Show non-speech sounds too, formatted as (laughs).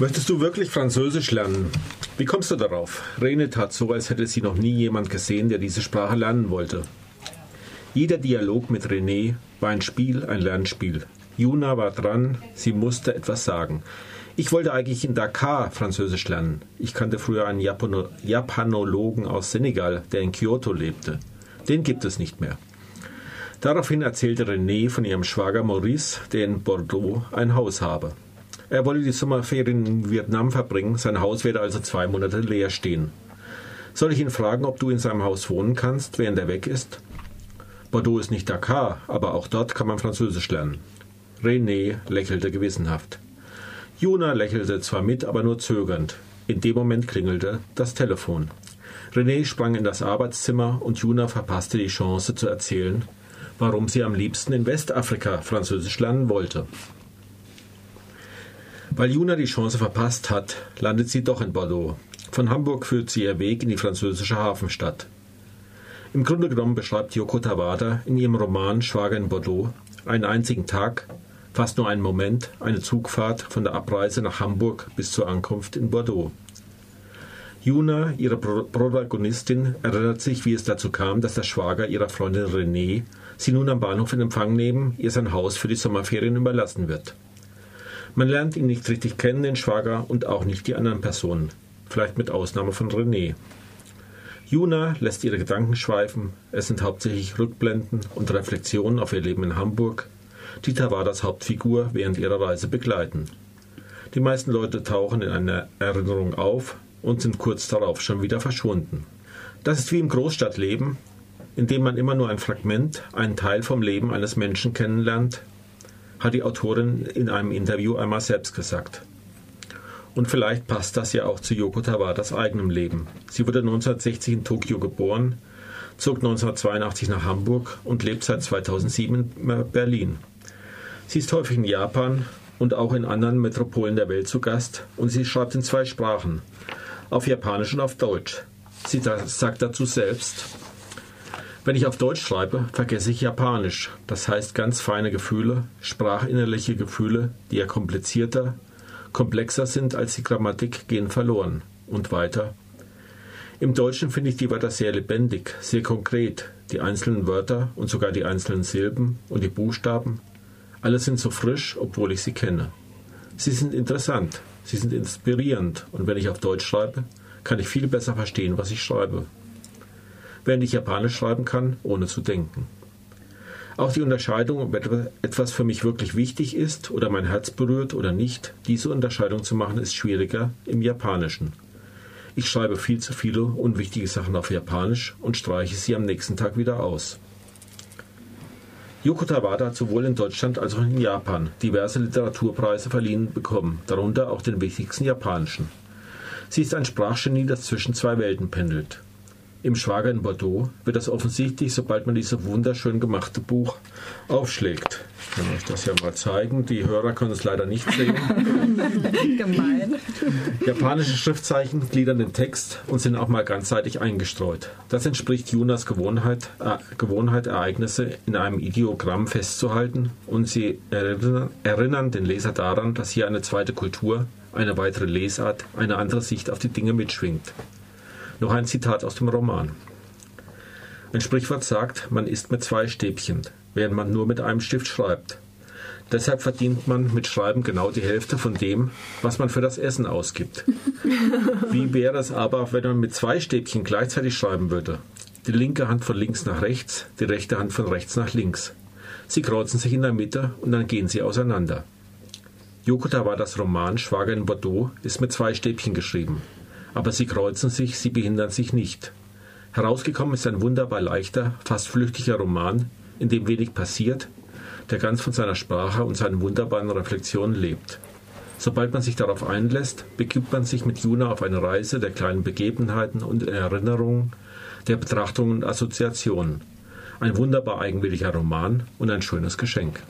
Möchtest du wirklich Französisch lernen? Wie kommst du darauf? Rene tat so, als hätte sie noch nie jemand gesehen, der diese Sprache lernen wollte. Jeder Dialog mit René war ein Spiel, ein Lernspiel. Juna war dran, sie musste etwas sagen. Ich wollte eigentlich in Dakar Französisch lernen. Ich kannte früher einen Japano Japanologen aus Senegal, der in Kyoto lebte. Den gibt es nicht mehr. Daraufhin erzählte René von ihrem Schwager Maurice, der in Bordeaux ein Haus habe. Er wolle die Sommerferien in Vietnam verbringen, sein Haus werde also zwei Monate leer stehen. Soll ich ihn fragen, ob du in seinem Haus wohnen kannst, während er weg ist? Bordeaux ist nicht Dakar, aber auch dort kann man Französisch lernen. René lächelte gewissenhaft. Juna lächelte zwar mit, aber nur zögernd. In dem Moment klingelte das Telefon. René sprang in das Arbeitszimmer und Juna verpasste die Chance zu erzählen, warum sie am liebsten in Westafrika Französisch lernen wollte. Weil Juna die Chance verpasst hat, landet sie doch in Bordeaux. Von Hamburg führt sie ihr Weg in die französische Hafenstadt. Im Grunde genommen beschreibt Yoko Tawada in ihrem Roman Schwager in Bordeaux einen einzigen Tag, fast nur einen Moment, eine Zugfahrt von der Abreise nach Hamburg bis zur Ankunft in Bordeaux. Juna, ihre Protagonistin, erinnert sich, wie es dazu kam, dass der Schwager ihrer Freundin Renée sie nun am Bahnhof in Empfang nehmen, ihr sein Haus für die Sommerferien überlassen wird. Man lernt ihn nicht richtig kennen, den Schwager, und auch nicht die anderen Personen. Vielleicht mit Ausnahme von René. Juna lässt ihre Gedanken schweifen. Es sind hauptsächlich Rückblenden und Reflexionen auf ihr Leben in Hamburg, die Tawadas Hauptfigur während ihrer Reise begleiten. Die meisten Leute tauchen in einer Erinnerung auf und sind kurz darauf schon wieder verschwunden. Das ist wie im Großstadtleben, in dem man immer nur ein Fragment, einen Teil vom Leben eines Menschen kennenlernt, hat die Autorin in einem Interview einmal selbst gesagt. Und vielleicht passt das ja auch zu Yoko Tawadas eigenem Leben. Sie wurde 1960 in Tokio geboren, zog 1982 nach Hamburg und lebt seit 2007 in Berlin. Sie ist häufig in Japan und auch in anderen Metropolen der Welt zu Gast und sie schreibt in zwei Sprachen, auf Japanisch und auf Deutsch. Sie sagt dazu selbst, wenn ich auf Deutsch schreibe, vergesse ich Japanisch. Das heißt ganz feine Gefühle, sprachinnerliche Gefühle, die ja komplizierter, komplexer sind als die Grammatik, gehen verloren. Und weiter. Im Deutschen finde ich die Wörter sehr lebendig, sehr konkret. Die einzelnen Wörter und sogar die einzelnen Silben und die Buchstaben. Alle sind so frisch, obwohl ich sie kenne. Sie sind interessant, sie sind inspirierend und wenn ich auf Deutsch schreibe, kann ich viel besser verstehen, was ich schreibe während ich Japanisch schreiben kann, ohne zu denken. Auch die Unterscheidung, ob etwas für mich wirklich wichtig ist oder mein Herz berührt oder nicht, diese Unterscheidung zu machen, ist schwieriger im Japanischen. Ich schreibe viel zu viele unwichtige Sachen auf Japanisch und streiche sie am nächsten Tag wieder aus. Yoko Tawada hat sowohl in Deutschland als auch in Japan diverse Literaturpreise verliehen bekommen, darunter auch den wichtigsten japanischen. Sie ist ein Sprachgenie, das zwischen zwei Welten pendelt. Im Schwager in Bordeaux wird das offensichtlich, sobald man dieses wunderschön gemachte Buch aufschlägt. Ich kann euch das ja mal zeigen. Die Hörer können es leider nicht sehen. (laughs) Gemein. Japanische Schriftzeichen gliedern den Text und sind auch mal ganzseitig eingestreut. Das entspricht Junas Gewohnheit, äh, Gewohnheit, Ereignisse in einem Ideogramm festzuhalten und sie erinnern, erinnern den Leser daran, dass hier eine zweite Kultur, eine weitere Lesart, eine andere Sicht auf die Dinge mitschwingt. Noch ein Zitat aus dem Roman. Ein Sprichwort sagt, man isst mit zwei Stäbchen, während man nur mit einem Stift schreibt. Deshalb verdient man mit Schreiben genau die Hälfte von dem, was man für das Essen ausgibt. (laughs) Wie wäre es aber, wenn man mit zwei Stäbchen gleichzeitig schreiben würde? Die linke Hand von links nach rechts, die rechte Hand von rechts nach links. Sie kreuzen sich in der Mitte und dann gehen sie auseinander. Yokota war das Roman Schwager in Bordeaux, ist mit zwei Stäbchen geschrieben aber sie kreuzen sich, sie behindern sich nicht. Herausgekommen ist ein wunderbar leichter, fast flüchtiger Roman, in dem wenig passiert, der ganz von seiner Sprache und seinen wunderbaren Reflexionen lebt. Sobald man sich darauf einlässt, begibt man sich mit Juna auf eine Reise der kleinen Begebenheiten und Erinnerungen, der Betrachtungen und Assoziationen. Ein wunderbar eigenwilliger Roman und ein schönes Geschenk.